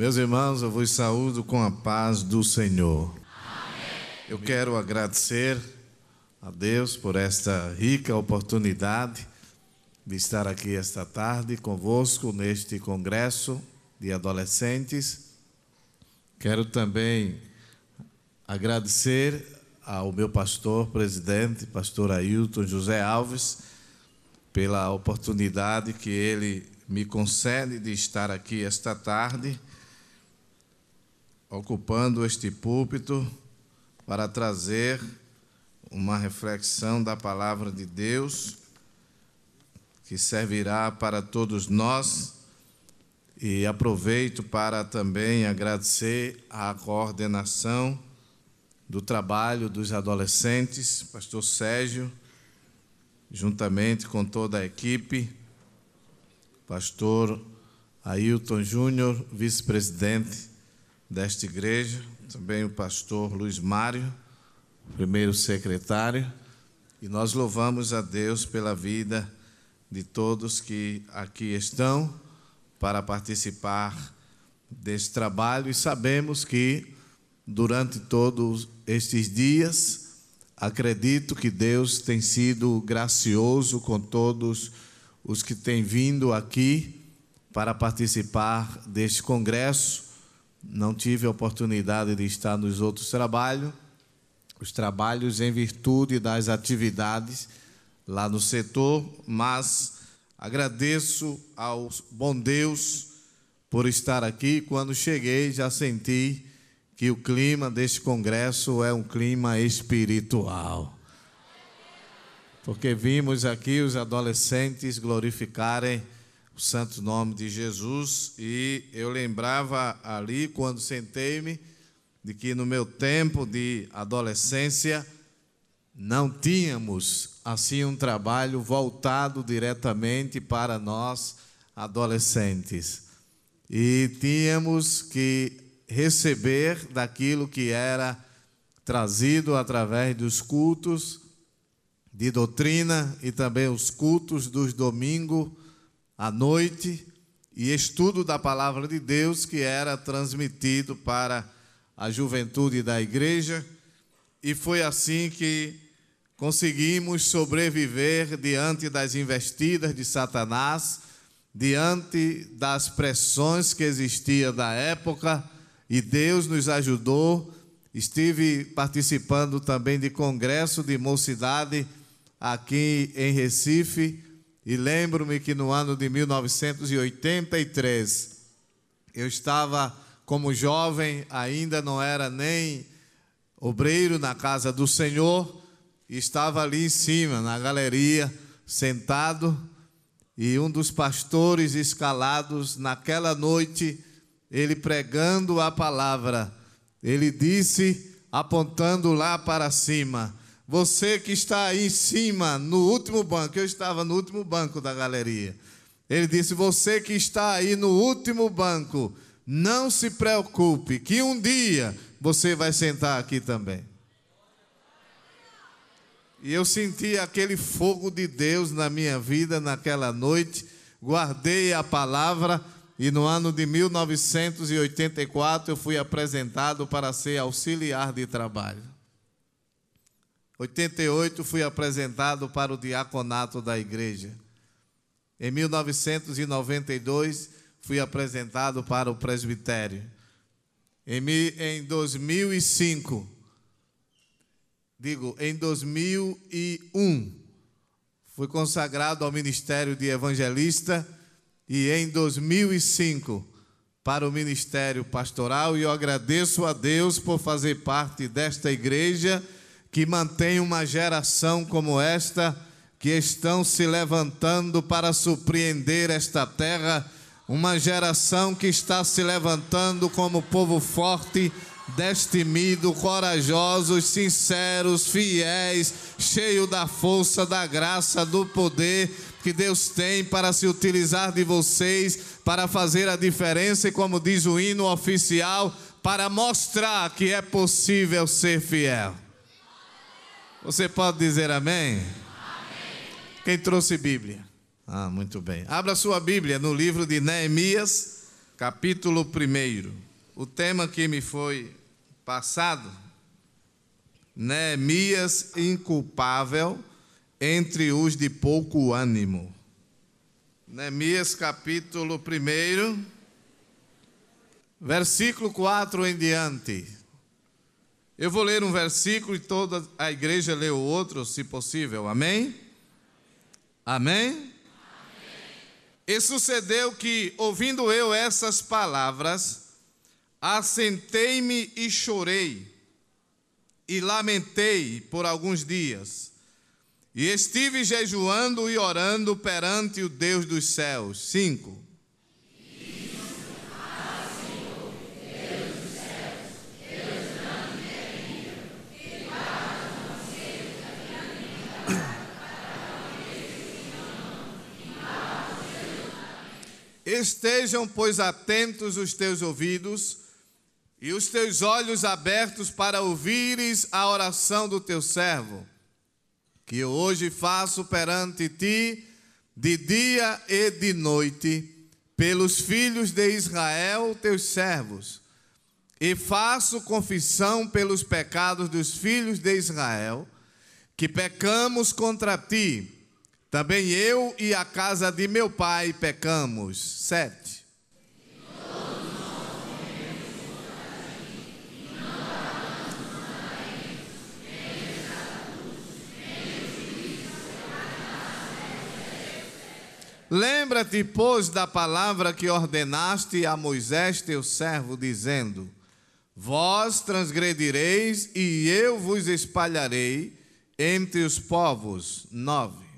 Meus irmãos, eu vos saúdo com a paz do Senhor. Eu quero agradecer a Deus por esta rica oportunidade de estar aqui esta tarde convosco neste congresso de adolescentes. Quero também agradecer ao meu pastor, presidente, pastor Ailton José Alves, pela oportunidade que ele me concede de estar aqui esta tarde, ocupando este púlpito para trazer uma reflexão da palavra de Deus que servirá para todos nós. E aproveito para também agradecer a coordenação do trabalho dos adolescentes, pastor Sérgio, juntamente com toda a equipe, pastor Ailton Júnior, vice-presidente desta igreja, também o pastor Luiz Mário, primeiro secretário, e nós louvamos a Deus pela vida de todos que aqui estão para participar deste trabalho e sabemos que durante todos estes dias, acredito que Deus tem sido gracioso com todos os que têm vindo aqui para participar deste congresso. Não tive a oportunidade de estar nos outros trabalhos, os trabalhos em virtude das atividades lá no setor, mas agradeço ao bom Deus por estar aqui. Quando cheguei, já senti que o clima deste congresso é um clima espiritual. Porque vimos aqui os adolescentes glorificarem o santo nome de Jesus e eu lembrava ali quando sentei-me de que no meu tempo de adolescência não tínhamos assim um trabalho voltado diretamente para nós adolescentes. E tínhamos que receber daquilo que era trazido através dos cultos de doutrina e também os cultos dos domingos à noite e estudo da palavra de Deus que era transmitido para a juventude da igreja. E foi assim que conseguimos sobreviver diante das investidas de Satanás, diante das pressões que existia da época e Deus nos ajudou. Estive participando também de congresso de mocidade aqui em Recife e lembro-me que no ano de 1983 eu estava como jovem, ainda não era nem obreiro na casa do Senhor, estava ali em cima, na galeria, sentado, e um dos pastores escalados naquela noite ele pregando a palavra, ele disse, apontando lá para cima: Você que está aí em cima, no último banco, eu estava no último banco da galeria. Ele disse: Você que está aí no último banco, não se preocupe, que um dia você vai sentar aqui também. E eu senti aquele fogo de Deus na minha vida naquela noite, guardei a palavra e no ano de 1984 eu fui apresentado para ser auxiliar de trabalho. 88 fui apresentado para o diaconato da igreja. Em 1992 fui apresentado para o presbitério. Em 2005, digo, em 2001, fui consagrado ao ministério de evangelista e em 2005 para o ministério pastoral e eu agradeço a Deus por fazer parte desta igreja que mantém uma geração como esta que estão se levantando para surpreender esta terra, uma geração que está se levantando como povo forte, destemido, corajosos, sinceros, fiéis, cheio da força, da graça, do poder que Deus tem para se utilizar de vocês para fazer a diferença e, como diz o hino oficial, para mostrar que é possível ser fiel. Você pode dizer amém? amém? Quem trouxe Bíblia? Ah, muito bem. Abra sua Bíblia no livro de Neemias, capítulo 1. O tema que me foi passado, Neemias inculpável entre os de pouco ânimo. Neemias capítulo 1, versículo 4 em diante. Eu vou ler um versículo e toda a igreja lê o outro, se possível. Amém? Amém? Amém? E sucedeu que, ouvindo eu essas palavras, assentei-me e chorei, e lamentei por alguns dias. E estive jejuando e orando perante o Deus dos céus. Cinco. Estejam, pois, atentos os teus ouvidos e os teus olhos abertos para ouvires a oração do teu servo que eu hoje faço perante ti, de dia e de noite, pelos filhos de Israel, teus servos, e faço confissão pelos pecados dos filhos de Israel, que pecamos contra ti. Também eu e a casa de meu pai pecamos. Sete. Lembra-te, pois, da palavra que ordenaste a Moisés, teu servo, dizendo: Vós transgredireis e eu vos espalharei entre os povos. Nove.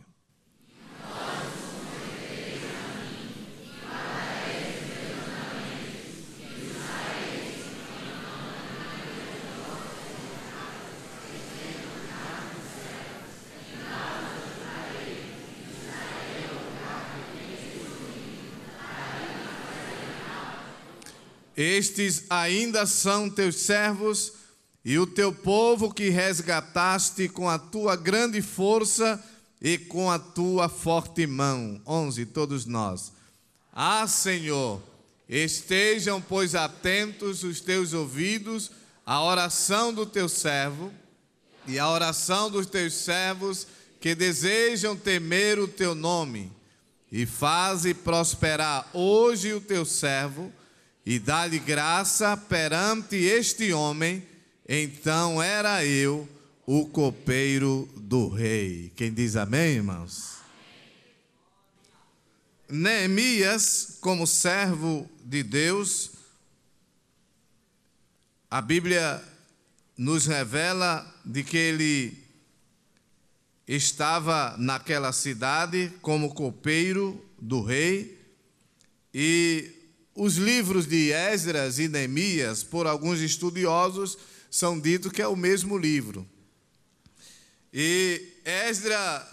Estes ainda são teus servos e o teu povo que resgataste com a tua grande força e com a tua forte mão. 11. Todos nós. Ah, Senhor, estejam, pois, atentos os teus ouvidos à oração do teu servo e à oração dos teus servos que desejam temer o teu nome. E faze prosperar hoje o teu servo e dá-lhe graça perante este homem, então era eu o copeiro do rei. Quem diz amém, irmãos? Neemias, como servo de Deus, a Bíblia nos revela de que ele estava naquela cidade como copeiro do rei e os livros de Esdras e Neemias, por alguns estudiosos, são dito que é o mesmo livro. E Esdras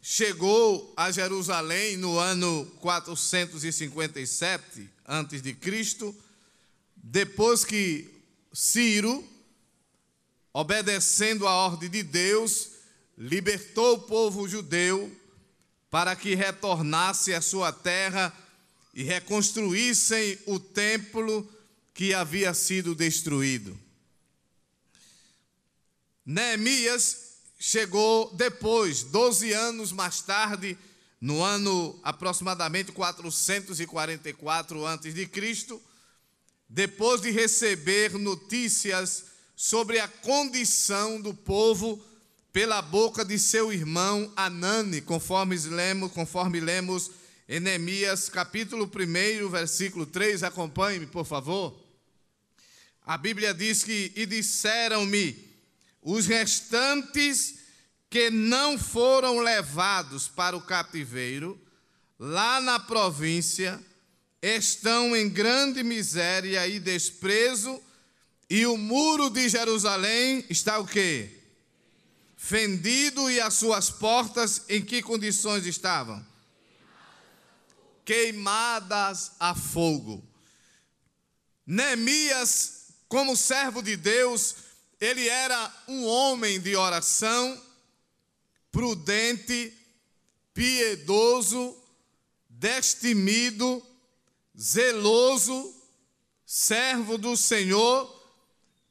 chegou a Jerusalém no ano 457 antes de Cristo, depois que Ciro, obedecendo a ordem de Deus, libertou o povo judeu para que retornasse à sua terra e reconstruíssem o templo que havia sido destruído. Neemias chegou depois, 12 anos mais tarde, no ano aproximadamente 444 a.C., depois de receber notícias sobre a condição do povo pela boca de seu irmão Anani, conforme lemos, conforme lemos em Neemias capítulo 1, versículo 3, acompanhe-me, por favor. A Bíblia diz que: E disseram-me os restantes que não foram levados para o cativeiro, lá na província, estão em grande miséria e desprezo, e o muro de Jerusalém está o quê? Fendido e as suas portas em que condições estavam? Queimadas a fogo. Neemias, como servo de Deus, ele era um homem de oração, prudente, piedoso, destemido, zeloso, servo do Senhor,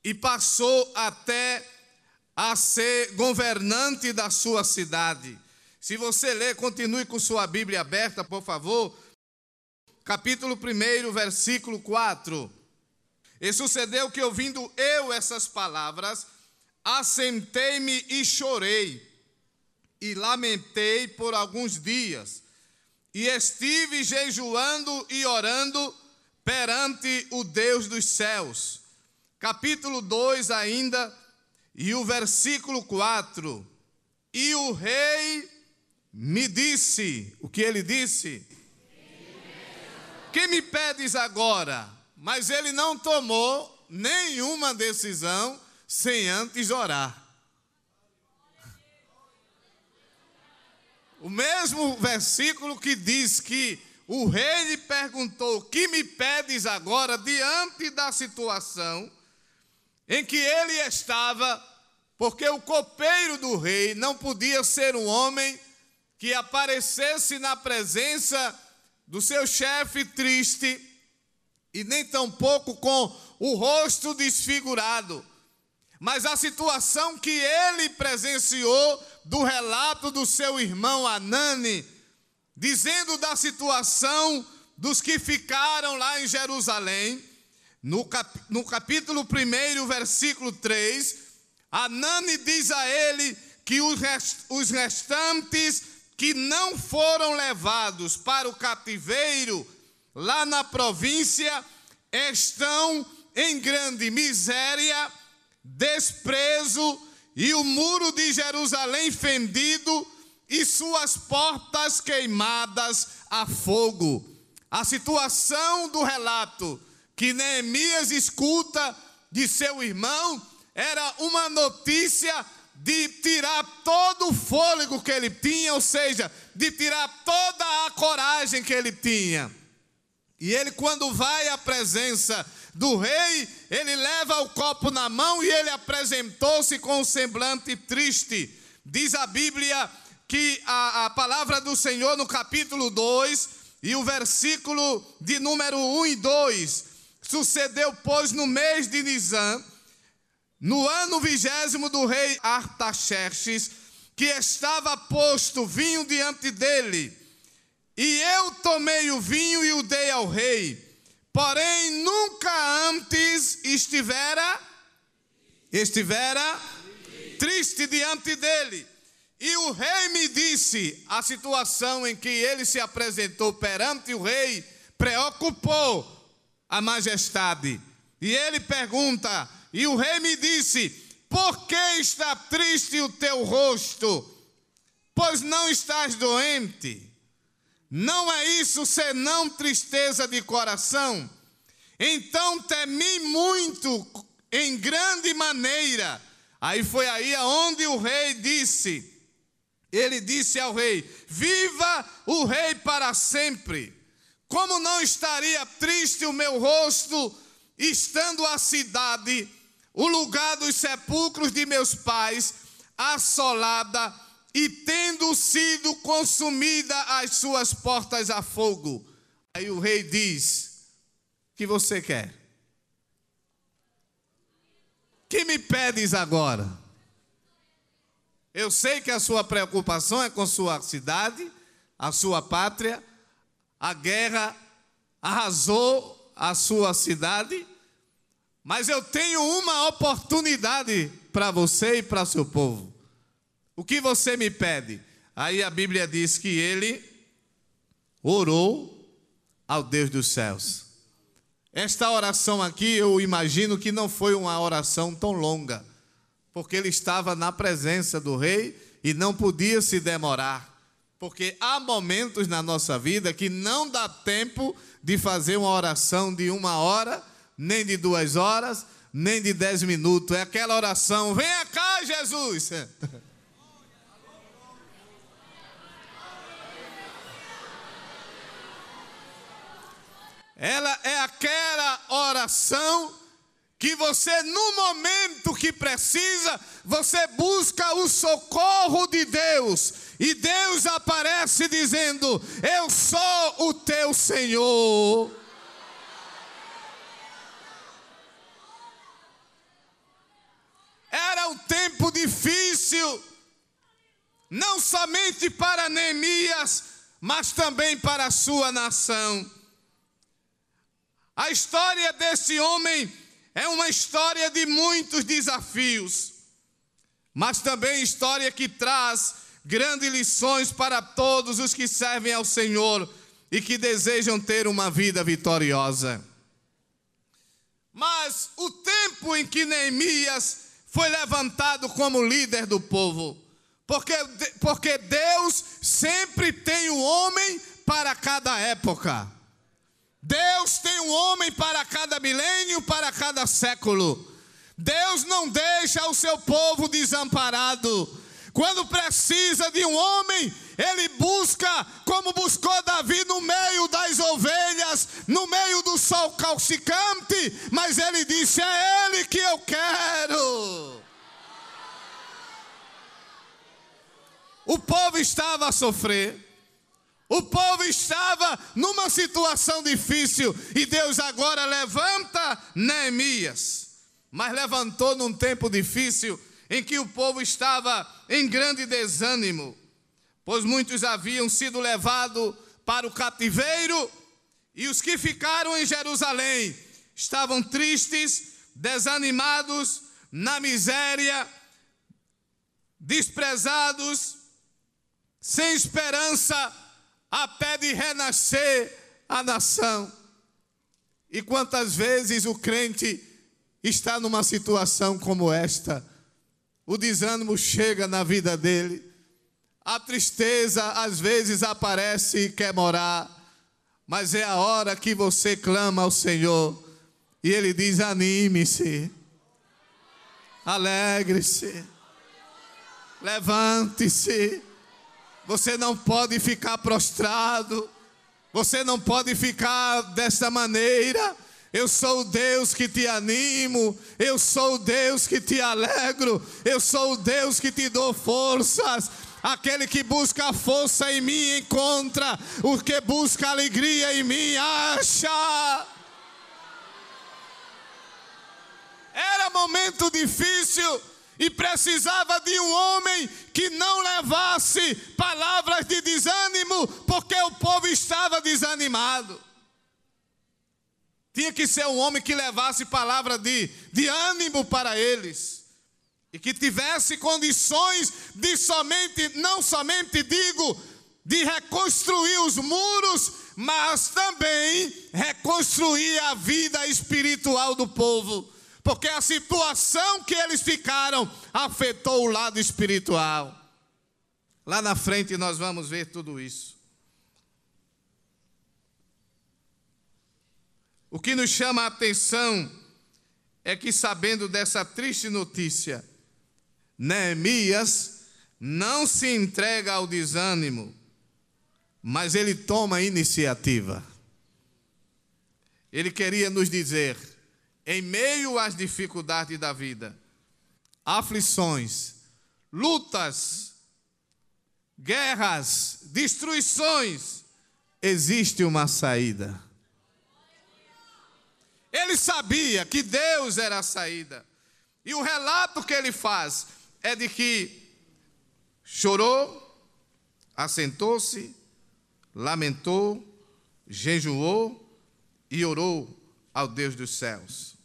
e passou até a ser governante da sua cidade. Se você ler, continue com sua Bíblia aberta, por favor. Capítulo 1, versículo 4. E sucedeu que, ouvindo eu essas palavras, assentei-me e chorei, e lamentei por alguns dias, e estive jejuando e orando perante o Deus dos céus. Capítulo 2 ainda, e o versículo 4. E o rei me disse, o que ele disse? Que me pedes agora? Mas ele não tomou nenhuma decisão sem antes orar. O mesmo versículo que diz que o rei lhe perguntou: Que me pedes agora diante da situação em que ele estava? Porque o copeiro do rei não podia ser um homem que aparecesse na presença do seu chefe triste e nem tampouco com o rosto desfigurado. Mas a situação que ele presenciou do relato do seu irmão Anani, dizendo da situação dos que ficaram lá em Jerusalém, no, cap, no capítulo 1, versículo 3, Anani diz a ele que os, rest, os restantes que não foram levados para o cativeiro lá na província estão em grande miséria desprezo e o muro de Jerusalém fendido e suas portas queimadas a fogo. A situação do relato que Neemias escuta de seu irmão era uma notícia de tirar todo o fôlego que ele tinha, ou seja, de tirar toda a coragem que ele tinha. E ele, quando vai à presença do rei, ele leva o copo na mão e ele apresentou-se com um semblante triste. Diz a Bíblia que a, a palavra do Senhor no capítulo 2 e o versículo de número 1 e 2: Sucedeu, pois, no mês de Nisan, no ano vigésimo do rei Artaxerxes, que estava posto vinho diante dele, e eu tomei o vinho e o dei ao rei porém nunca antes estivera estivera triste diante dele. E o rei me disse: a situação em que ele se apresentou perante o rei preocupou a majestade. E ele pergunta: e o rei me disse: por que está triste o teu rosto? Pois não estás doente. Não é isso senão tristeza de coração? Então temi muito, em grande maneira. Aí foi aí aonde o rei disse: ele disse ao rei: Viva o rei para sempre. Como não estaria triste o meu rosto, estando a cidade, o lugar dos sepulcros de meus pais, assolada e tendo sido consumida as suas portas a fogo. Aí o rei diz: Que você quer? Que me pedes agora? Eu sei que a sua preocupação é com sua cidade, a sua pátria, a guerra arrasou a sua cidade, mas eu tenho uma oportunidade para você e para seu povo. O que você me pede? Aí a Bíblia diz que ele orou ao Deus dos céus. Esta oração aqui, eu imagino que não foi uma oração tão longa, porque ele estava na presença do rei e não podia se demorar. Porque há momentos na nossa vida que não dá tempo de fazer uma oração de uma hora, nem de duas horas, nem de dez minutos. É aquela oração: venha cá, Jesus. Ela é aquela oração que você, no momento que precisa, você busca o socorro de Deus, e Deus aparece dizendo: Eu sou o teu Senhor. Difícil, não somente para Neemias, mas também para a sua nação. A história desse homem é uma história de muitos desafios, mas também história que traz grandes lições para todos os que servem ao Senhor e que desejam ter uma vida vitoriosa. Mas o tempo em que Neemias foi levantado como líder do povo, porque, porque Deus sempre tem um homem para cada época. Deus tem um homem para cada milênio, para cada século. Deus não deixa o seu povo desamparado. Quando precisa de um homem, ele busca, como buscou Davi no meio das ovelhas, no meio do sol calcicante, mas ele disse: É ele que eu quero. O povo estava a sofrer. O povo estava numa situação difícil e Deus agora levanta Neemias. Mas levantou num tempo difícil em que o povo estava em grande desânimo, pois muitos haviam sido levados para o cativeiro e os que ficaram em Jerusalém estavam tristes, desanimados, na miséria, desprezados, sem esperança a pé de renascer a nação. E quantas vezes o crente está numa situação como esta, o desânimo chega na vida dele, a tristeza às vezes aparece e quer morar, mas é a hora que você clama ao Senhor e ele diz: anime-se, alegre-se, levante-se. Você não pode ficar prostrado. Você não pode ficar desta maneira. Eu sou o Deus que te animo, eu sou o Deus que te alegro, eu sou o Deus que te dou forças. Aquele que busca força em mim encontra, o que busca alegria em mim acha. Era momento difícil, e precisava de um homem que não levasse palavras de desânimo, porque o povo estava desanimado. Tinha que ser um homem que levasse palavra de, de ânimo para eles. E que tivesse condições de somente, não somente digo, de reconstruir os muros, mas também reconstruir a vida espiritual do povo porque a situação que eles ficaram afetou o lado espiritual. Lá na frente nós vamos ver tudo isso. O que nos chama a atenção é que, sabendo dessa triste notícia, Neemias não se entrega ao desânimo, mas ele toma iniciativa. Ele queria nos dizer: em meio às dificuldades da vida, aflições, lutas, guerras, destruições, existe uma saída. Ele sabia que Deus era a saída. E o relato que ele faz é de que chorou, assentou-se, lamentou, jejuou e orou ao Deus dos céus.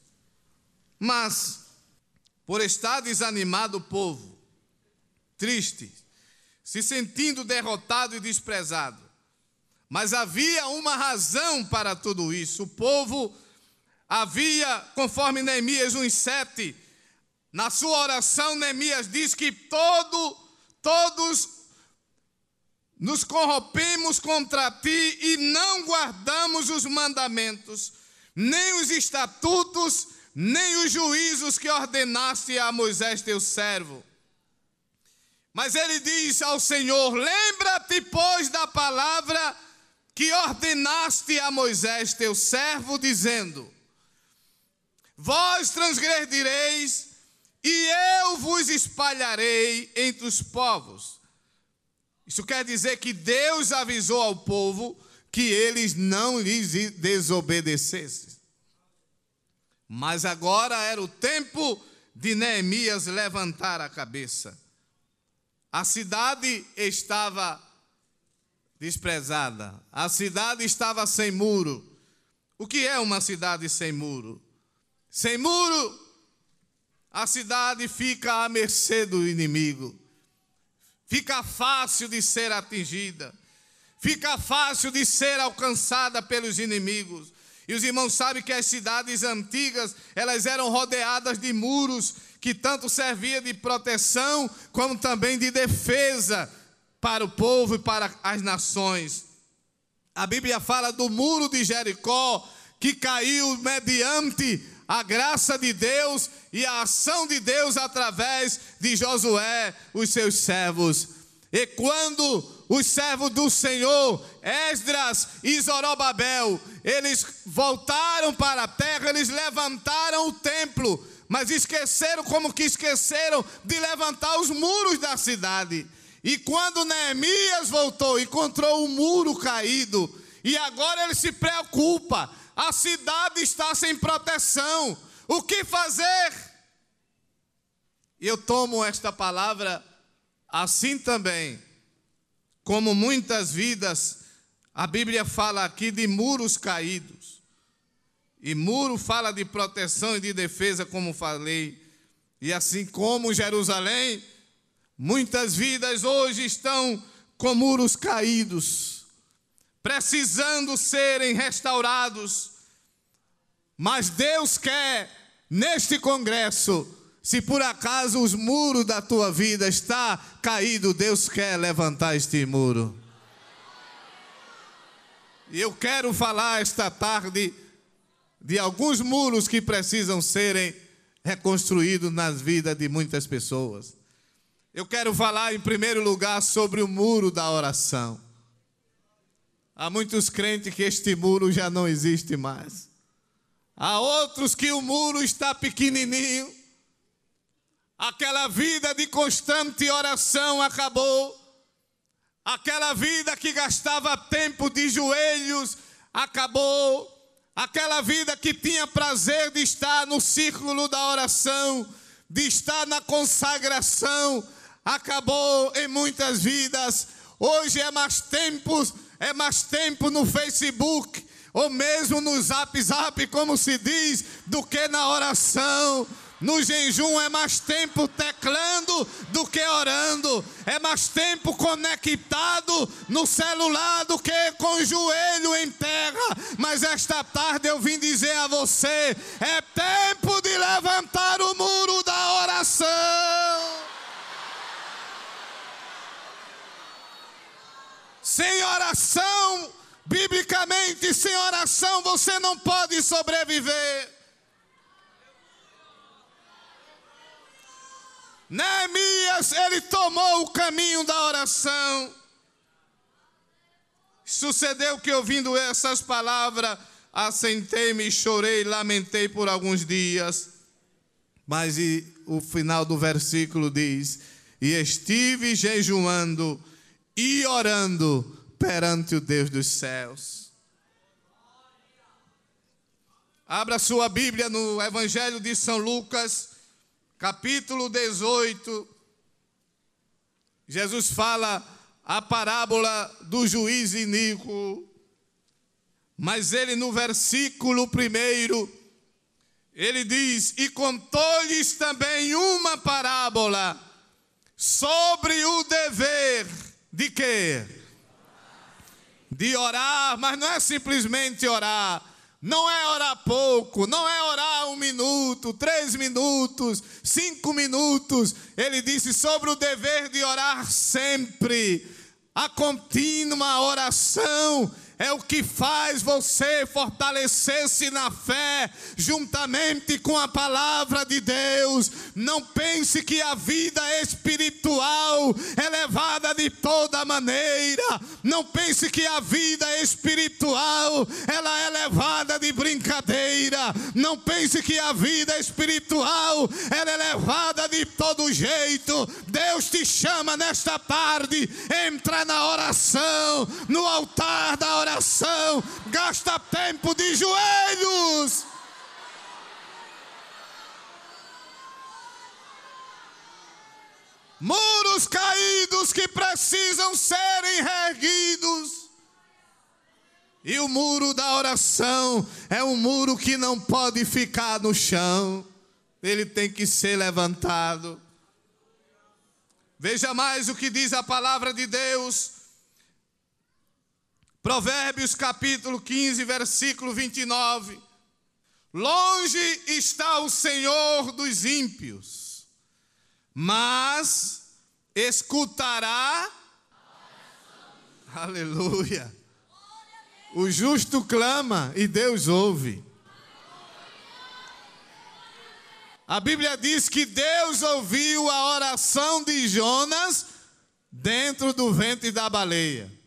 Mas, por estar desanimado o povo, triste, se sentindo derrotado e desprezado, mas havia uma razão para tudo isso. O povo havia, conforme Neemias 1,7, na sua oração, Neemias diz que todo, todos nos corrompemos contra ti e não guardamos os mandamentos, nem os estatutos, nem os juízos que ordenaste a Moisés teu servo. Mas ele diz ao Senhor: Lembra-te, pois, da palavra que ordenaste a Moisés teu servo, dizendo: Vós transgredireis, e eu vos espalharei entre os povos. Isso quer dizer que Deus avisou ao povo que eles não lhes desobedecessem. Mas agora era o tempo de Neemias levantar a cabeça. A cidade estava desprezada, a cidade estava sem muro. O que é uma cidade sem muro? Sem muro, a cidade fica à mercê do inimigo, fica fácil de ser atingida, fica fácil de ser alcançada pelos inimigos. E os irmãos sabem que as cidades antigas, elas eram rodeadas de muros que tanto servia de proteção como também de defesa para o povo e para as nações. A Bíblia fala do muro de Jericó que caiu mediante a graça de Deus e a ação de Deus através de Josué, os seus servos. E quando os servos do Senhor, Esdras e Zorobabel, eles voltaram para a terra, eles levantaram o templo, mas esqueceram como que esqueceram de levantar os muros da cidade. E quando Neemias voltou, encontrou o muro caído, e agora ele se preocupa. A cidade está sem proteção. O que fazer? Eu tomo esta palavra assim também, como muitas vidas, a Bíblia fala aqui de muros caídos. E muro fala de proteção e de defesa, como falei. E assim como Jerusalém, Muitas vidas hoje estão com muros caídos, precisando serem restaurados. Mas Deus quer, neste congresso, se por acaso os muros da tua vida está caído, Deus quer levantar este muro. E eu quero falar esta tarde de alguns muros que precisam serem reconstruídos nas vidas de muitas pessoas. Eu quero falar em primeiro lugar sobre o muro da oração. Há muitos crentes que este muro já não existe mais. Há outros que o muro está pequenininho. Aquela vida de constante oração acabou. Aquela vida que gastava tempo de joelhos acabou. Aquela vida que tinha prazer de estar no círculo da oração, de estar na consagração, acabou em muitas vidas. Hoje é mais tempo, é mais tempo no Facebook ou mesmo no Zap Zap, como se diz, do que na oração. No jejum é mais tempo teclando do que orando, é mais tempo conectado no celular do que com o joelho em terra. Mas esta tarde eu vim dizer a você: é tempo de levantar o muro da oração. Sem oração, biblicamente, sem oração, você não pode sobreviver. Neemias, ele tomou o caminho da oração. Sucedeu que, ouvindo essas palavras, assentei-me, chorei, lamentei por alguns dias. Mas e, o final do versículo diz: E estive jejuando e orando perante o Deus dos céus. Abra sua Bíblia no Evangelho de São Lucas, capítulo 18. Jesus fala a parábola do juiz iníquo, mas ele no versículo primeiro, ele diz: E contou-lhes também uma parábola sobre o dever de quê? De orar, mas não é simplesmente orar. Não é orar pouco, não é orar um minuto, três minutos, cinco minutos. Ele disse sobre o dever de orar sempre. A contínua oração é o que faz você fortalecer-se na fé, juntamente com a palavra de Deus. Não pense que a vida espiritual é levada de toda maneira. Não pense que a vida espiritual ela é levada de brincadeira. Não pense que a vida espiritual ela é levada de todo jeito. Deus te chama nesta tarde, entra na oração, no altar da oração oração, gasta tempo de joelhos. muros caídos que precisam serem reerguidos. E o muro da oração é um muro que não pode ficar no chão, ele tem que ser levantado. Veja mais o que diz a palavra de Deus. Provérbios capítulo 15, versículo 29. Longe está o Senhor dos ímpios, mas escutará. Aleluia. O justo clama e Deus ouve. A Bíblia diz que Deus ouviu a oração de Jonas dentro do ventre da baleia.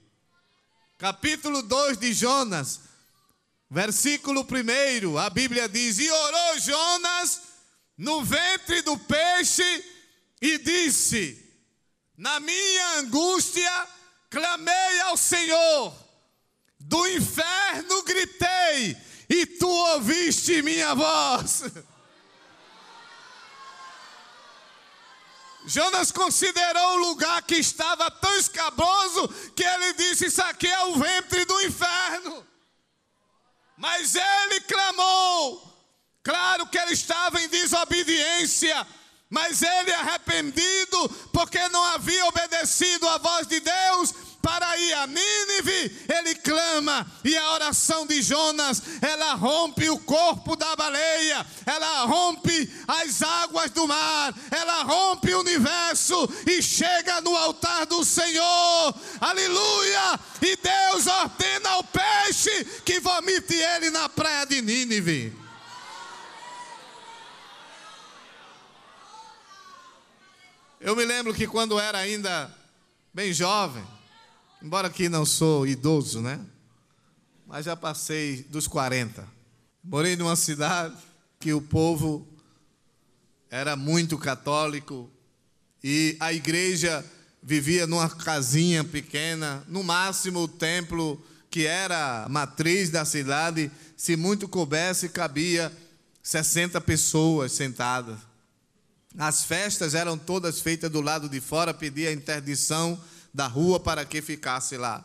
Capítulo 2 de Jonas, versículo 1, a Bíblia diz: E orou Jonas no ventre do peixe e disse: Na minha angústia clamei ao Senhor, do inferno gritei, e tu ouviste minha voz. Jonas considerou o lugar que estava tão escabroso que ele disse: Isso aqui é o ventre do inferno. Mas ele clamou. Claro que ele estava em desobediência, mas ele arrependido, porque não havia obedecido à voz de Deus, para ir a Nínive, ele clama, e a oração de Jonas, ela rompe o corpo da baleia, ela rompe as águas do mar, ela rompe o universo e chega no altar do Senhor, aleluia! E Deus ordena ao peixe que vomite ele na praia de Nínive. Eu me lembro que quando era ainda bem jovem, Embora aqui não sou idoso, né? Mas já passei dos 40. Morei numa cidade que o povo era muito católico e a igreja vivia numa casinha pequena, no máximo o templo que era a matriz da cidade, se muito coubesse, cabia 60 pessoas sentadas. As festas eram todas feitas do lado de fora, pedia interdição da rua para que ficasse lá.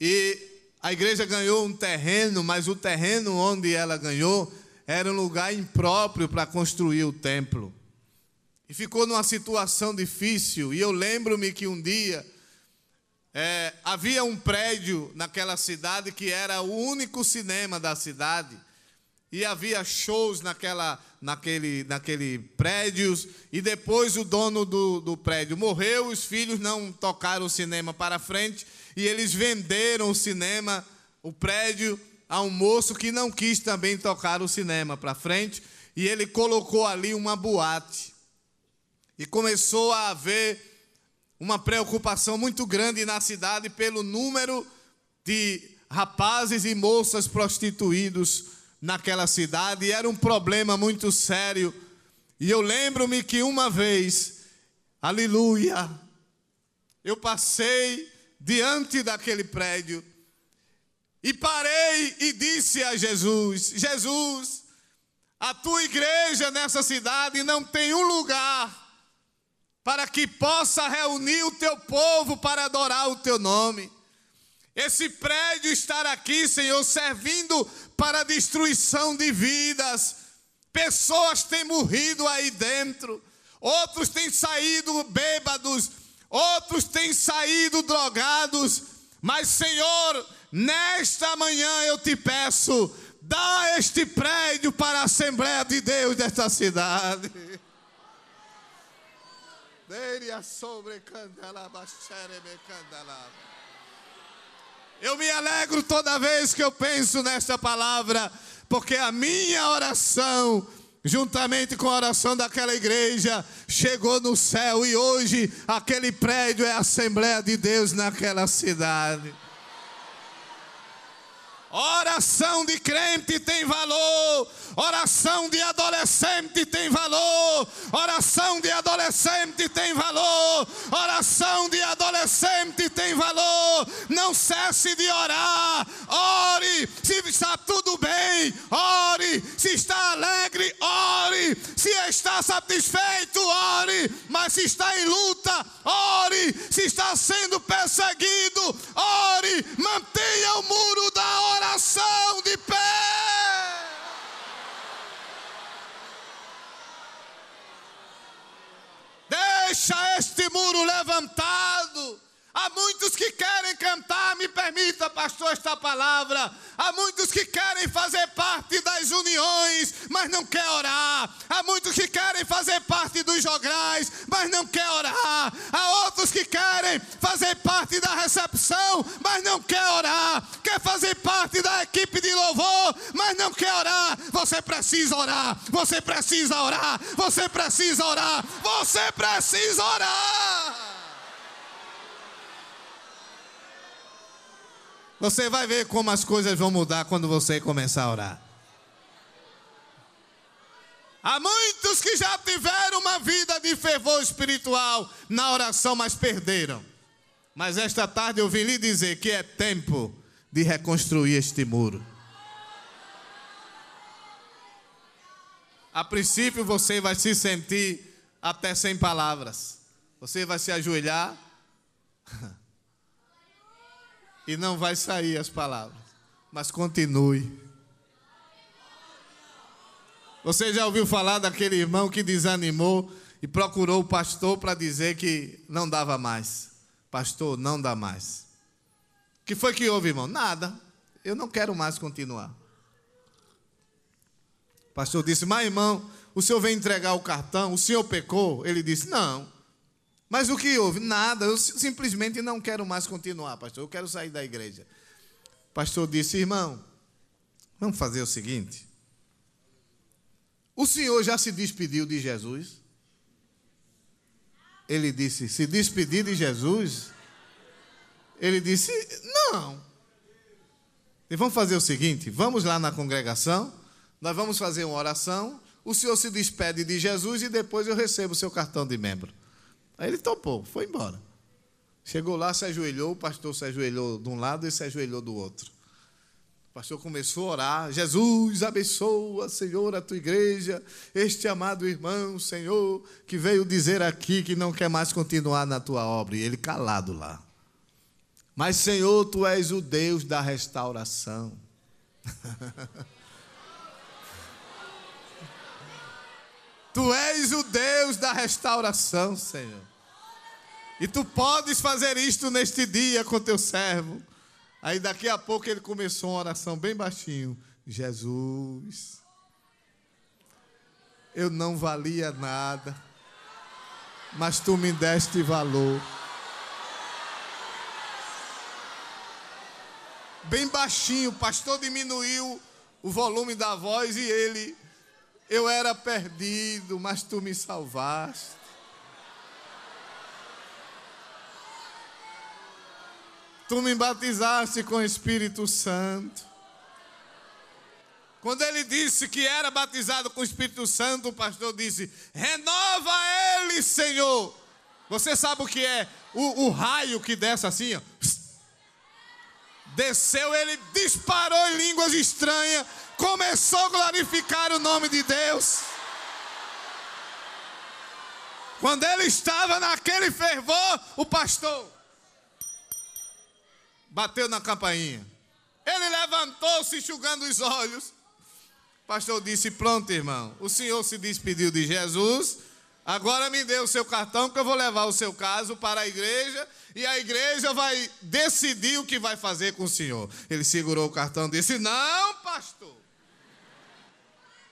E a igreja ganhou um terreno, mas o terreno onde ela ganhou era um lugar impróprio para construir o templo. E ficou numa situação difícil. E eu lembro-me que um dia é, havia um prédio naquela cidade que era o único cinema da cidade e havia shows naquela, naquele, naquele prédio, e depois o dono do, do prédio morreu, os filhos não tocaram o cinema para frente, e eles venderam o cinema, o prédio, a um moço que não quis também tocar o cinema para frente, e ele colocou ali uma boate. E começou a haver uma preocupação muito grande na cidade pelo número de rapazes e moças prostituídos naquela cidade e era um problema muito sério. E eu lembro-me que uma vez, aleluia, eu passei diante daquele prédio e parei e disse a Jesus: Jesus, a tua igreja nessa cidade não tem um lugar para que possa reunir o teu povo para adorar o teu nome. Esse prédio estar aqui, Senhor, servindo para a destruição de vidas. Pessoas têm morrido aí dentro, outros têm saído bêbados, outros têm saído drogados. Mas, Senhor, nesta manhã eu te peço, dá este prédio para a Assembleia de Deus desta cidade. sobre candelaba, xerebe candelaba. Eu me alegro toda vez que eu penso nesta palavra, porque a minha oração, juntamente com a oração daquela igreja, chegou no céu e hoje aquele prédio é a Assembleia de Deus naquela cidade. Oração de crente tem valor, oração de adolescente tem valor, oração de adolescente tem valor, oração de adolescente tem valor. Não cesse de orar, ore. Se está tudo bem, ore. Se está alegre, ore. Se está satisfeito, ore. Mas se está em luta, ore. Se está sendo perseguido, ore. Mantenha o muro da oração de pé. Deixa este muro levantado. Há muitos que querem cantar, me permita, pastor, esta palavra. Há muitos que querem fazer parte das uniões, mas não quer orar. Há muitos que querem fazer parte dos jograis, mas não quer orar. Há outros que querem fazer parte da recepção, mas não quer orar. Quer fazer parte da equipe de louvor, mas não quer orar. Você precisa orar. Você precisa orar. Você precisa orar. Você precisa orar. Você vai ver como as coisas vão mudar quando você começar a orar. Há muitos que já tiveram uma vida de fervor espiritual na oração, mas perderam. Mas esta tarde eu vim lhe dizer que é tempo de reconstruir este muro. A princípio você vai se sentir até sem palavras. Você vai se ajoelhar e não vai sair as palavras. Mas continue. Você já ouviu falar daquele irmão que desanimou e procurou o pastor para dizer que não dava mais? Pastor, não dá mais. O que foi que houve, irmão? Nada. Eu não quero mais continuar. O pastor disse: Mas, irmão, o senhor vem entregar o cartão, o senhor pecou? Ele disse: Não. Mas o que houve? Nada, eu simplesmente não quero mais continuar, pastor. Eu quero sair da igreja. O pastor disse: Irmão, vamos fazer o seguinte. O senhor já se despediu de Jesus? Ele disse: Se despedir de Jesus? Ele disse: Não. E vamos fazer o seguinte: vamos lá na congregação, nós vamos fazer uma oração. O senhor se despede de Jesus e depois eu recebo o seu cartão de membro. Aí ele topou, foi embora. Chegou lá, se ajoelhou, o pastor se ajoelhou de um lado e se ajoelhou do outro. O pastor começou a orar: Jesus, abençoa, Senhor, a tua igreja, este amado irmão, Senhor, que veio dizer aqui que não quer mais continuar na tua obra. E ele calado lá. Mas, Senhor, tu és o Deus da restauração. Tu és o Deus da restauração, Senhor. E tu podes fazer isto neste dia com teu servo. Aí daqui a pouco ele começou uma oração bem baixinho. Jesus, eu não valia nada, mas tu me deste valor. Bem baixinho, o pastor diminuiu o volume da voz e ele eu era perdido, mas tu me salvaste. Tu me batizaste com o Espírito Santo. Quando ele disse que era batizado com o Espírito Santo, o pastor disse: Renova ele, Senhor. Você sabe o que é? O, o raio que desce assim, ó. Desceu, ele disparou em línguas estranhas começou a glorificar o nome de Deus. Quando ele estava naquele fervor, o pastor bateu na campainha. Ele levantou-se enxugando os olhos. O pastor disse: Pronto, irmão, o senhor se despediu de Jesus. Agora me dê o seu cartão que eu vou levar o seu caso para a igreja e a igreja vai decidir o que vai fazer com o senhor. Ele segurou o cartão e disse: Não, pastor.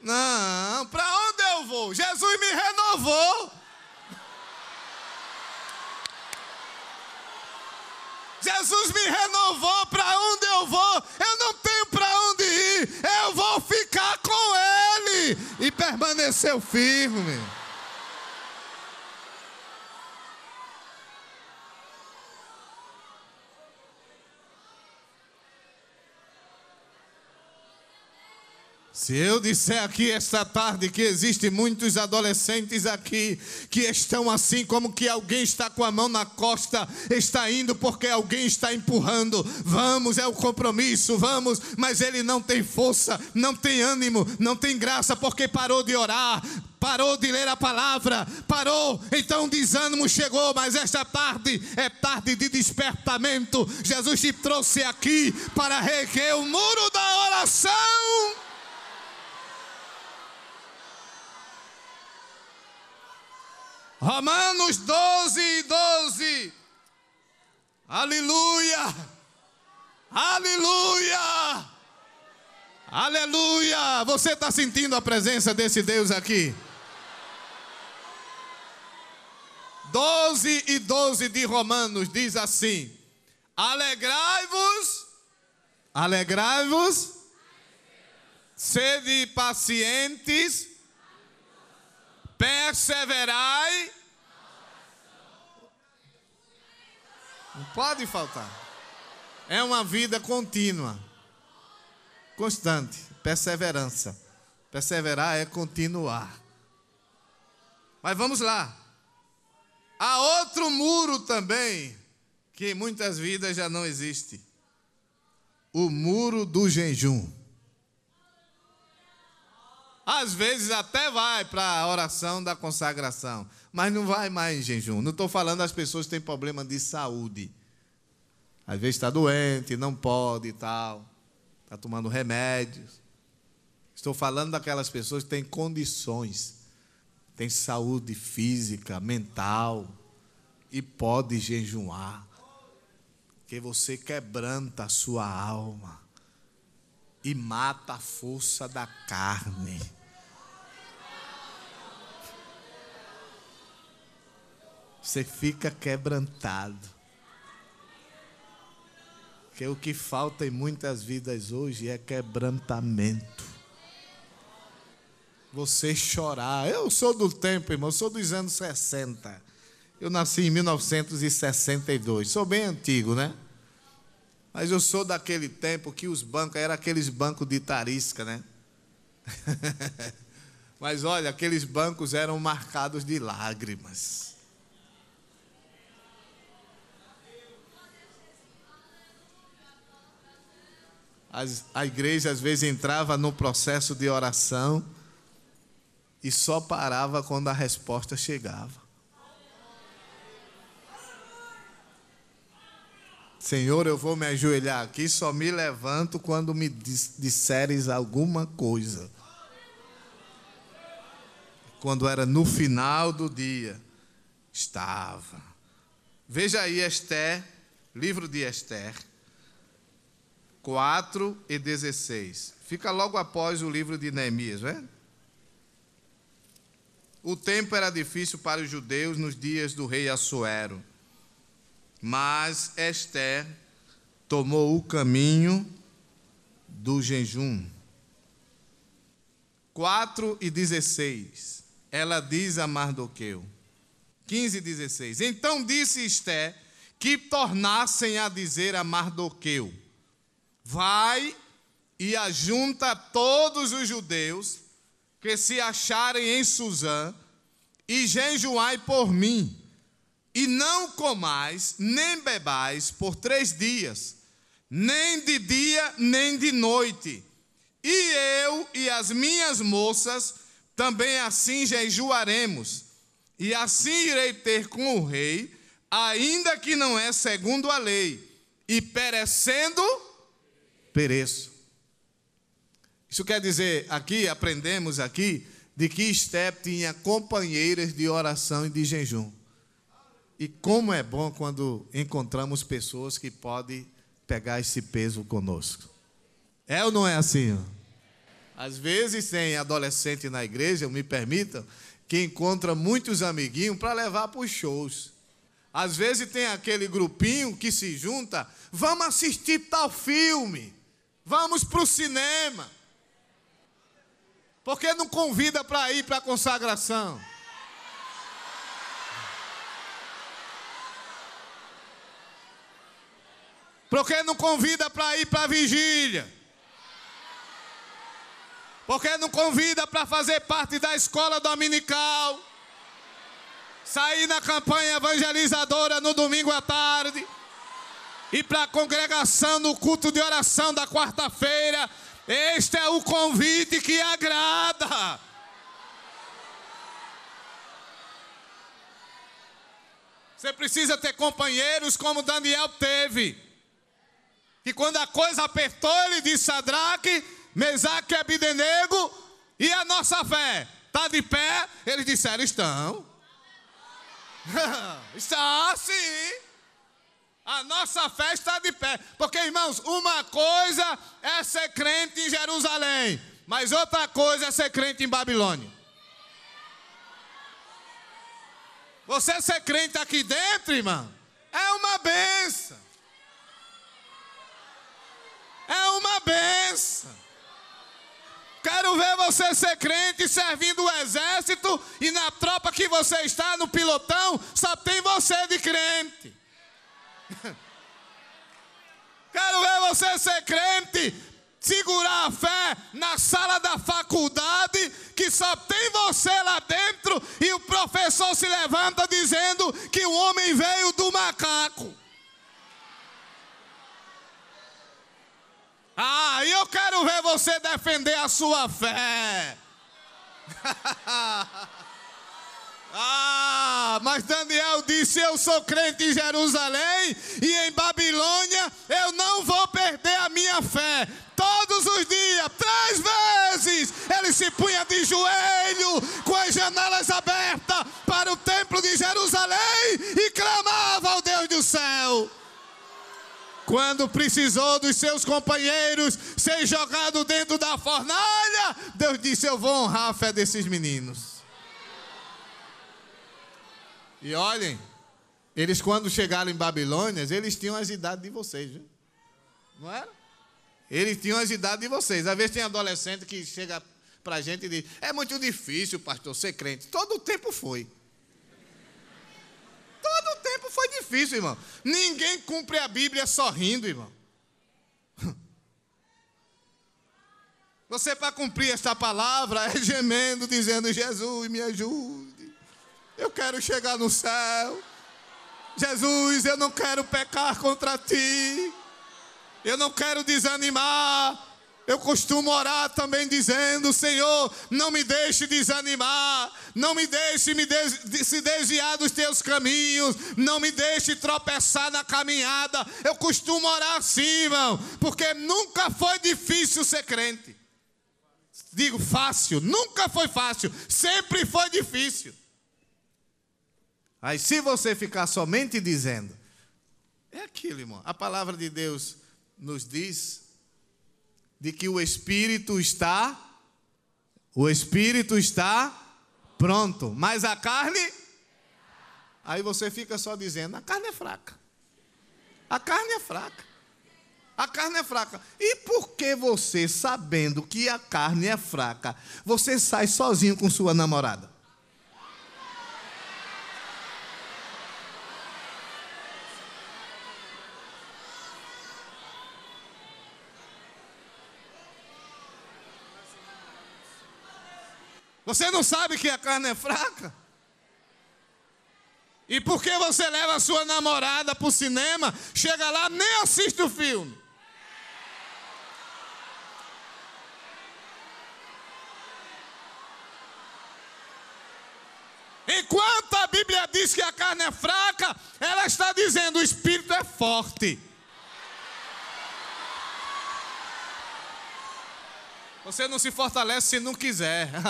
Não, para onde eu vou? Jesus me renovou. Jesus me renovou, para onde eu vou? Eu não tenho para onde ir, eu vou ficar com Ele. E permaneceu firme. Se eu disser aqui esta tarde que existem muitos adolescentes aqui que estão assim como que alguém está com a mão na costa, está indo porque alguém está empurrando. Vamos, é o compromisso, vamos, mas ele não tem força, não tem ânimo, não tem graça porque parou de orar, parou de ler a palavra, parou, então o desânimo chegou, mas esta tarde é tarde de despertamento. Jesus te trouxe aqui para requer o muro da oração. Romanos 12 e 12. Aleluia! Aleluia! Aleluia! Você está sentindo a presença desse Deus aqui? 12 e 12 de Romanos diz assim: Alegrai-vos, alegrai-vos, sede pacientes, perseverai. Não pode faltar. É uma vida contínua constante, perseverança. Perseverar é continuar. Mas vamos lá. Há outro muro também que em muitas vidas já não existe. O muro do jejum. Às vezes até vai para a oração da consagração, mas não vai mais em jejum. Não estou falando das pessoas que têm problema de saúde. Às vezes está doente, não pode e tal está tomando remédios. Estou falando daquelas pessoas que têm condições, têm saúde física, mental e pode jejuar. Que você quebranta a sua alma e mata a força da carne. Você fica quebrantado. Porque o que falta em muitas vidas hoje é quebrantamento. Você chorar. Eu sou do tempo, irmão, sou dos anos 60. Eu nasci em 1962. Sou bem antigo, né? Mas eu sou daquele tempo que os bancos eram aqueles bancos de tarisca, né? Mas olha, aqueles bancos eram marcados de lágrimas. As, a igreja às vezes entrava no processo de oração e só parava quando a resposta chegava. Senhor, eu vou me ajoelhar aqui, só me levanto quando me disseres alguma coisa. Quando era no final do dia, estava. Veja aí Esther, livro de Esther. 4 e 16. Fica logo após o livro de Neemias, não é? O tempo era difícil para os judeus nos dias do rei Assuero. Mas Esther tomou o caminho do jejum. 4 e 16. Ela diz a Mardoqueu. 15 e 16. Então disse Esther que tornassem a dizer a Mardoqueu: Vai e ajunta todos os judeus que se acharem em Suzã e jejuai por mim, e não comais nem bebais por três dias, nem de dia nem de noite. E eu e as minhas moças também assim jejuaremos, e assim irei ter com o rei, ainda que não é segundo a lei, e perecendo pereço. Isso quer dizer, aqui aprendemos aqui de que Esther tinha companheiras de oração e de jejum. E como é bom quando encontramos pessoas que podem pegar esse peso conosco. É ou não é assim? Às vezes tem adolescente na igreja, me permitam, que encontra muitos amiguinhos para levar para os shows. Às vezes tem aquele grupinho que se junta, vamos assistir tal filme. Vamos para o cinema. Por que não convida para ir para a consagração? Por que não convida para ir para a vigília? Por que não convida para fazer parte da escola dominical? Sair na campanha evangelizadora no domingo à tarde? e para a congregação no culto de oração da quarta-feira. Este é o convite que agrada. Você precisa ter companheiros como Daniel teve. E quando a coisa apertou, ele disse: Sadraque, Mesaque e Abidenego, e a nossa fé? Está de pé? Eles disseram: Estão. Está sim. A nossa fé está de pé. Porque, irmãos, uma coisa é ser crente em Jerusalém, mas outra coisa é ser crente em Babilônia. Você ser crente aqui dentro, irmão, é uma benção. É uma benção. Quero ver você ser crente servindo o exército e na tropa que você está, no pilotão, só tem você de crente. Quero ver você ser crente, segurar a fé na sala da faculdade, que só tem você lá dentro, e o professor se levanta dizendo que o homem veio do macaco. Ah, e eu quero ver você defender a sua fé. ah, mas Daniel disse: Eu sou crente em Jerusalém e em Babilônia, eu não vou perder a minha fé. Todos os dias, três vezes, ele se punha de joelho, com as janelas abertas para o templo de Jerusalém e clamava ao Deus do céu. Quando precisou dos seus companheiros ser jogado dentro da fornalha, Deus disse: Eu vou honrar a fé desses meninos. E olhem, eles quando chegaram em Babilônia, eles tinham as idades de vocês, viu? não era? Eles tinham as idades de vocês. Às vezes tem adolescente que chega para a gente e diz: É muito difícil, pastor, ser crente. Todo o tempo foi. Todo o tempo foi difícil, irmão. Ninguém cumpre a Bíblia sorrindo, irmão. Você, para cumprir esta palavra, é gemendo, dizendo: Jesus, me ajude. Eu quero chegar no céu. Jesus, eu não quero pecar contra ti. Eu não quero desanimar. Eu costumo orar também dizendo: Senhor, não me deixe desanimar, não me deixe me de se desviar dos teus caminhos, não me deixe tropeçar na caminhada. Eu costumo orar assim, irmão, porque nunca foi difícil ser crente. Digo fácil, nunca foi fácil, sempre foi difícil. Aí, se você ficar somente dizendo, é aquilo, irmão, a palavra de Deus nos diz de que o espírito está o espírito está pronto, mas a carne Aí você fica só dizendo: a carne é fraca. A carne é fraca. A carne é fraca. E por que você, sabendo que a carne é fraca, você sai sozinho com sua namorada? Você não sabe que a carne é fraca? E por que você leva a sua namorada para o cinema, chega lá, nem assiste o filme? Enquanto a Bíblia diz que a carne é fraca, ela está dizendo o espírito é forte. Você não se fortalece se não quiser.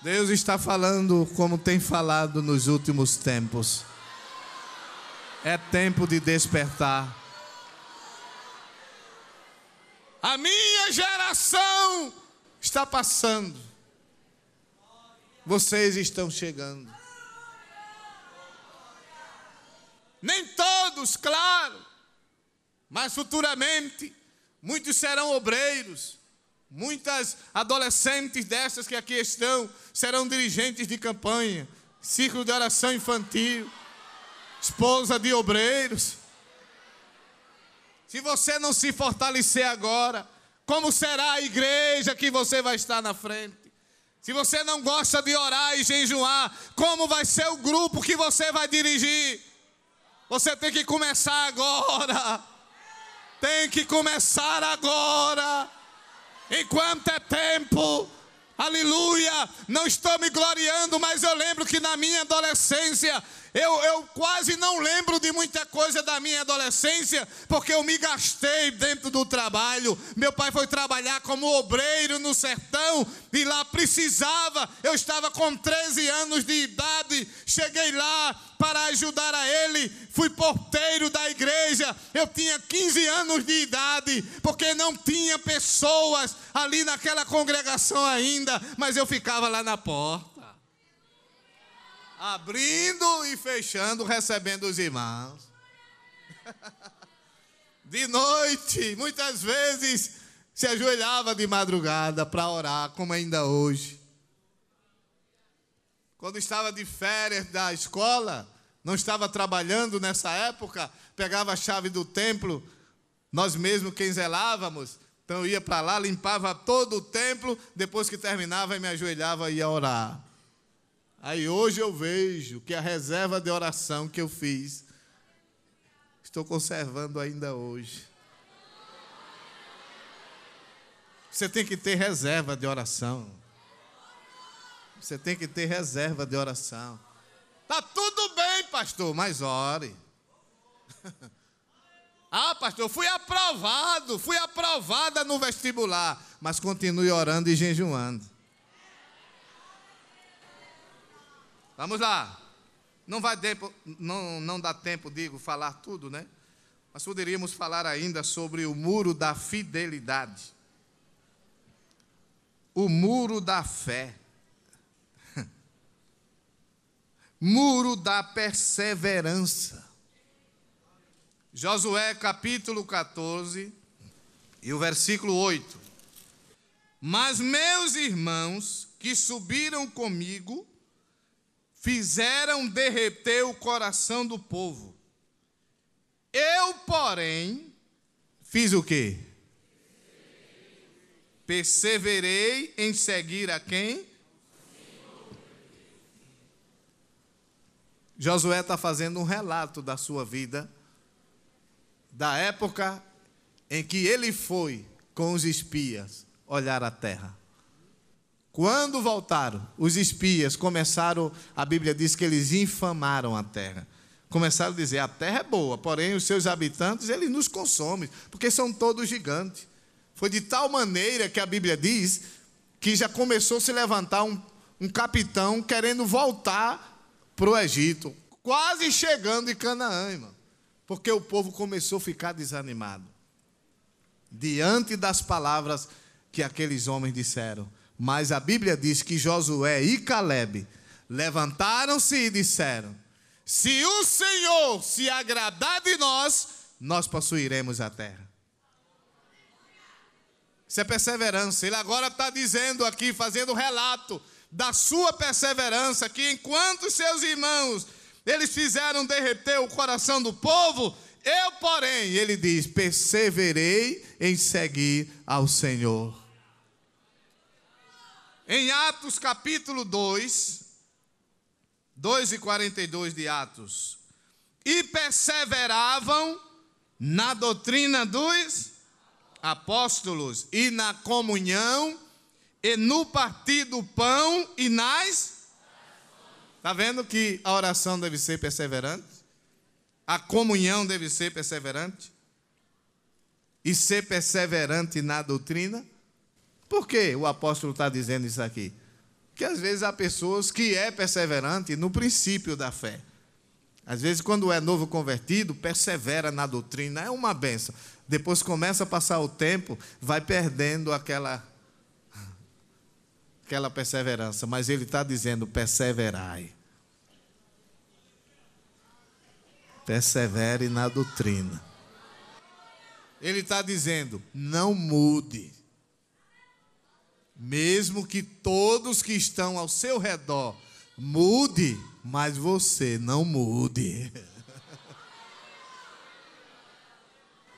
Deus está falando como tem falado nos últimos tempos. É tempo de despertar. A minha geração está passando. Vocês estão chegando. Nem todos, claro, mas futuramente muitos serão obreiros, muitas adolescentes dessas que aqui estão serão dirigentes de campanha, círculo de oração infantil, esposa de obreiros. Se você não se fortalecer agora, como será a igreja que você vai estar na frente? Se você não gosta de orar e jejuar, como vai ser o grupo que você vai dirigir? Você tem que começar agora. Tem que começar agora. Enquanto é tempo. Aleluia! Não estou me gloriando, mas eu lembro que na minha adolescência eu, eu quase não lembro de muita coisa da minha adolescência, porque eu me gastei dentro do trabalho. Meu pai foi trabalhar como obreiro no sertão e lá precisava. Eu estava com 13 anos de idade, cheguei lá para ajudar a ele. Fui porteiro da igreja. Eu tinha 15 anos de idade, porque não tinha pessoas ali naquela congregação ainda, mas eu ficava lá na porta abrindo e fechando, recebendo os irmãos. De noite, muitas vezes se ajoelhava de madrugada para orar, como ainda hoje. Quando estava de férias da escola, não estava trabalhando nessa época, pegava a chave do templo, nós mesmos quem zelávamos, então eu ia para lá, limpava todo o templo, depois que terminava, me ajoelhava e ia orar. Aí hoje eu vejo que a reserva de oração que eu fiz, estou conservando ainda hoje. Você tem que ter reserva de oração. Você tem que ter reserva de oração. Tá tudo bem, pastor, mas ore. ah, pastor, fui aprovado, fui aprovada no vestibular, mas continue orando e jejuando. Vamos lá. Não vai tempo, não, não dá tempo, digo, falar tudo, né? Mas poderíamos falar ainda sobre o muro da fidelidade. O muro da fé. Muro da perseverança. Josué capítulo 14 e o versículo 8. Mas meus irmãos que subiram comigo fizeram derreter o coração do povo. Eu, porém, fiz o quê? Perseverei em seguir a quem? Josué está fazendo um relato da sua vida, da época em que ele foi com os espias olhar a terra. Quando voltaram, os espias começaram, a Bíblia diz que eles infamaram a terra. Começaram a dizer: a terra é boa, porém os seus habitantes, eles nos consomem, porque são todos gigantes. Foi de tal maneira que a Bíblia diz que já começou a se levantar um, um capitão querendo voltar para o Egito, quase chegando em Canaã, irmão, porque o povo começou a ficar desanimado diante das palavras que aqueles homens disseram. Mas a Bíblia diz que Josué e Caleb levantaram-se e disseram: Se o Senhor se agradar de nós, nós possuiremos a terra. Isso é perseverança. Ele agora está dizendo aqui, fazendo relato da sua perseverança, que enquanto seus irmãos eles fizeram derreter o coração do povo, eu, porém, ele diz: perseverei em seguir ao Senhor. Em Atos capítulo 2, 2 e 42 de Atos, e perseveravam na doutrina dos apóstolos e na comunhão e no partir do pão e nas Está vendo que a oração deve ser perseverante? A comunhão deve ser perseverante? E ser perseverante na doutrina? Por que o apóstolo está dizendo isso aqui? Que às vezes há pessoas que é perseverante no princípio da fé. Às vezes, quando é novo convertido, persevera na doutrina, é uma benção. Depois começa a passar o tempo, vai perdendo aquela, aquela perseverança. Mas ele está dizendo: perseverai. Persevere na doutrina. Ele está dizendo: não mude. Mesmo que todos que estão ao seu redor mude, mas você não mude.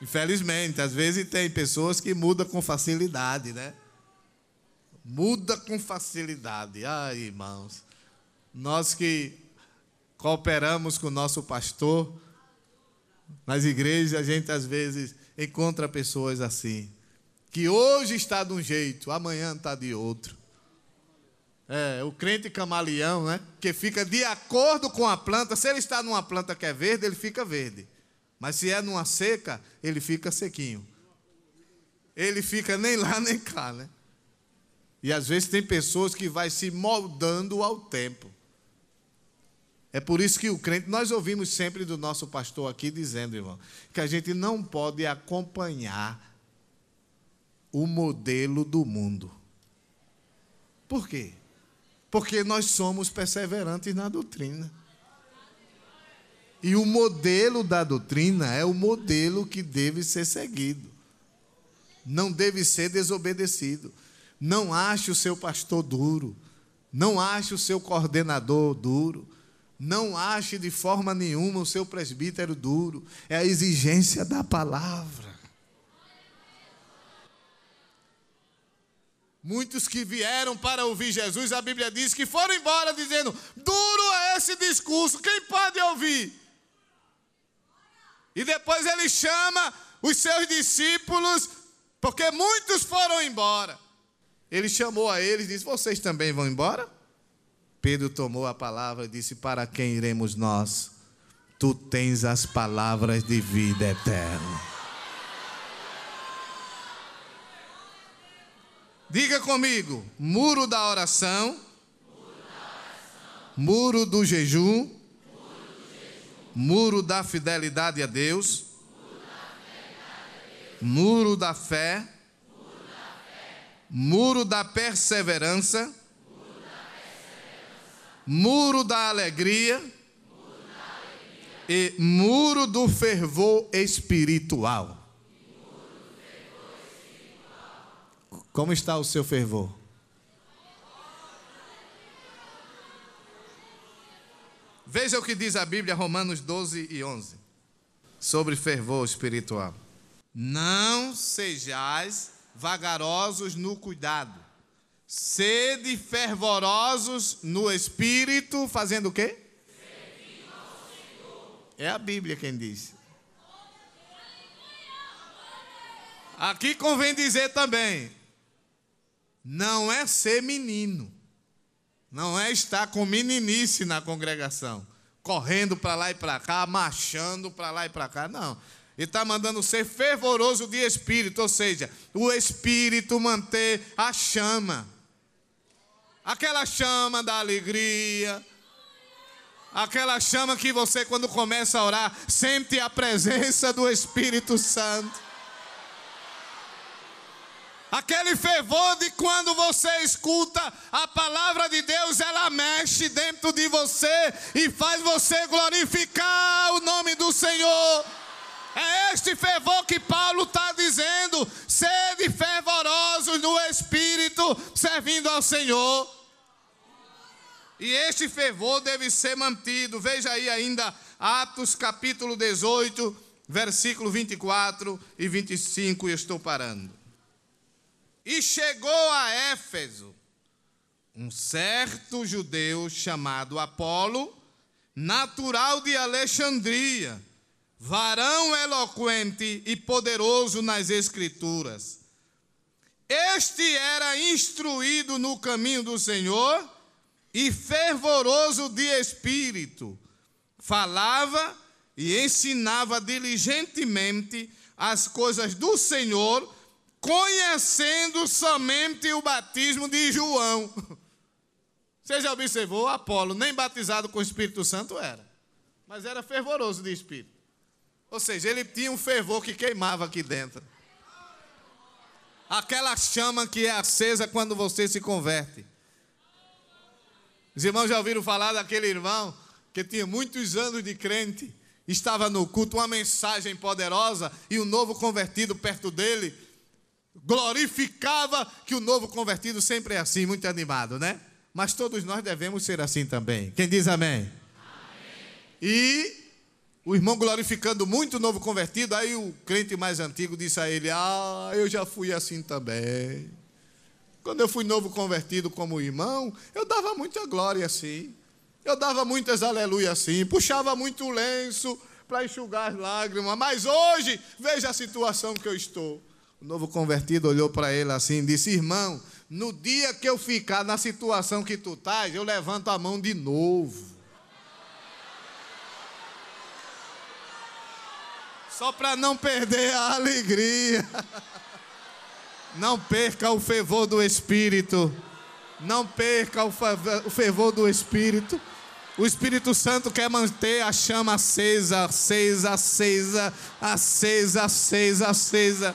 Infelizmente, às vezes tem pessoas que mudam com facilidade, né? Muda com facilidade. Ai, irmãos. Nós que cooperamos com o nosso pastor nas igrejas, a gente às vezes encontra pessoas assim, que hoje está de um jeito, amanhã está de outro. É, o crente camaleão, né? Que fica de acordo com a planta. Se ele está numa planta que é verde, ele fica verde. Mas se é numa seca, ele fica sequinho. Ele fica nem lá nem cá, né? E às vezes tem pessoas que vai se moldando ao tempo. É por isso que o crente, nós ouvimos sempre do nosso pastor aqui dizendo, irmão, que a gente não pode acompanhar o modelo do mundo. Por quê? Porque nós somos perseverantes na doutrina. E o modelo da doutrina é o modelo que deve ser seguido. Não deve ser desobedecido. Não ache o seu pastor duro. Não ache o seu coordenador duro. Não ache de forma nenhuma o seu presbítero duro. É a exigência da palavra. Muitos que vieram para ouvir Jesus, a Bíblia diz que foram embora dizendo: duro é esse discurso, quem pode ouvir? E depois ele chama os seus discípulos, porque muitos foram embora. Ele chamou a eles e disse: Vocês também vão embora? Pedro tomou a palavra e disse: Para quem iremos nós? Tu tens as palavras de vida eterna. Diga comigo: muro da oração, muro do jejum, muro da fidelidade a Deus, muro da fé, muro da perseverança muro da alegria, e muro do fervor espiritual. Como está o seu fervor? Veja o que diz a Bíblia, Romanos 12 e 11, sobre fervor espiritual. Não sejais vagarosos no cuidado Sede fervorosos no espírito, fazendo o quê? É a Bíblia quem diz. Aqui convém dizer também: não é ser menino, não é estar com meninice na congregação, correndo para lá e para cá, marchando para lá e para cá, não. Ele está mandando ser fervoroso de espírito, ou seja, o espírito manter a chama aquela chama da alegria, aquela chama que você, quando começa a orar, sente a presença do Espírito Santo. Aquele fervor de quando você escuta a palavra de Deus, ela mexe dentro de você e faz você glorificar o nome do Senhor. É este fervor que Paulo está dizendo: sede fervorosos no Espírito, servindo ao Senhor. E este fervor deve ser mantido. Veja aí ainda Atos capítulo 18, versículo 24 e 25, e estou parando. E chegou a Éfeso um certo judeu chamado Apolo, natural de Alexandria, varão eloquente e poderoso nas Escrituras. Este era instruído no caminho do Senhor e fervoroso de espírito, falava e ensinava diligentemente as coisas do Senhor, conhecendo somente o batismo de João. Você já observou? Apolo, nem batizado com o Espírito Santo era, mas era fervoroso de espírito. Ou seja, ele tinha um fervor que queimava aqui dentro. Aquela chama que é acesa quando você se converte. Os irmãos já ouviram falar daquele irmão que tinha muitos anos de crente, estava no culto, uma mensagem poderosa e o novo convertido perto dele glorificava que o novo convertido sempre é assim, muito animado, né? Mas todos nós devemos ser assim também. Quem diz amém? amém. E o irmão glorificando muito o novo convertido, aí o crente mais antigo disse a ele: Ah, eu já fui assim também. Quando eu fui novo convertido como irmão, eu dava muita glória assim. Eu dava muitas aleluia assim, puxava muito lenço, para enxugar as lágrimas. Mas hoje, veja a situação que eu estou. O novo convertido olhou para ele assim e disse: Irmão, no dia que eu ficar na situação que tu estás, eu levanto a mão de novo. Só para não perder a alegria. Não perca o fervor do Espírito. Não perca o fervor do Espírito. O Espírito Santo quer manter a chama acesa, acesa, acesa, acesa, acesa, acesa.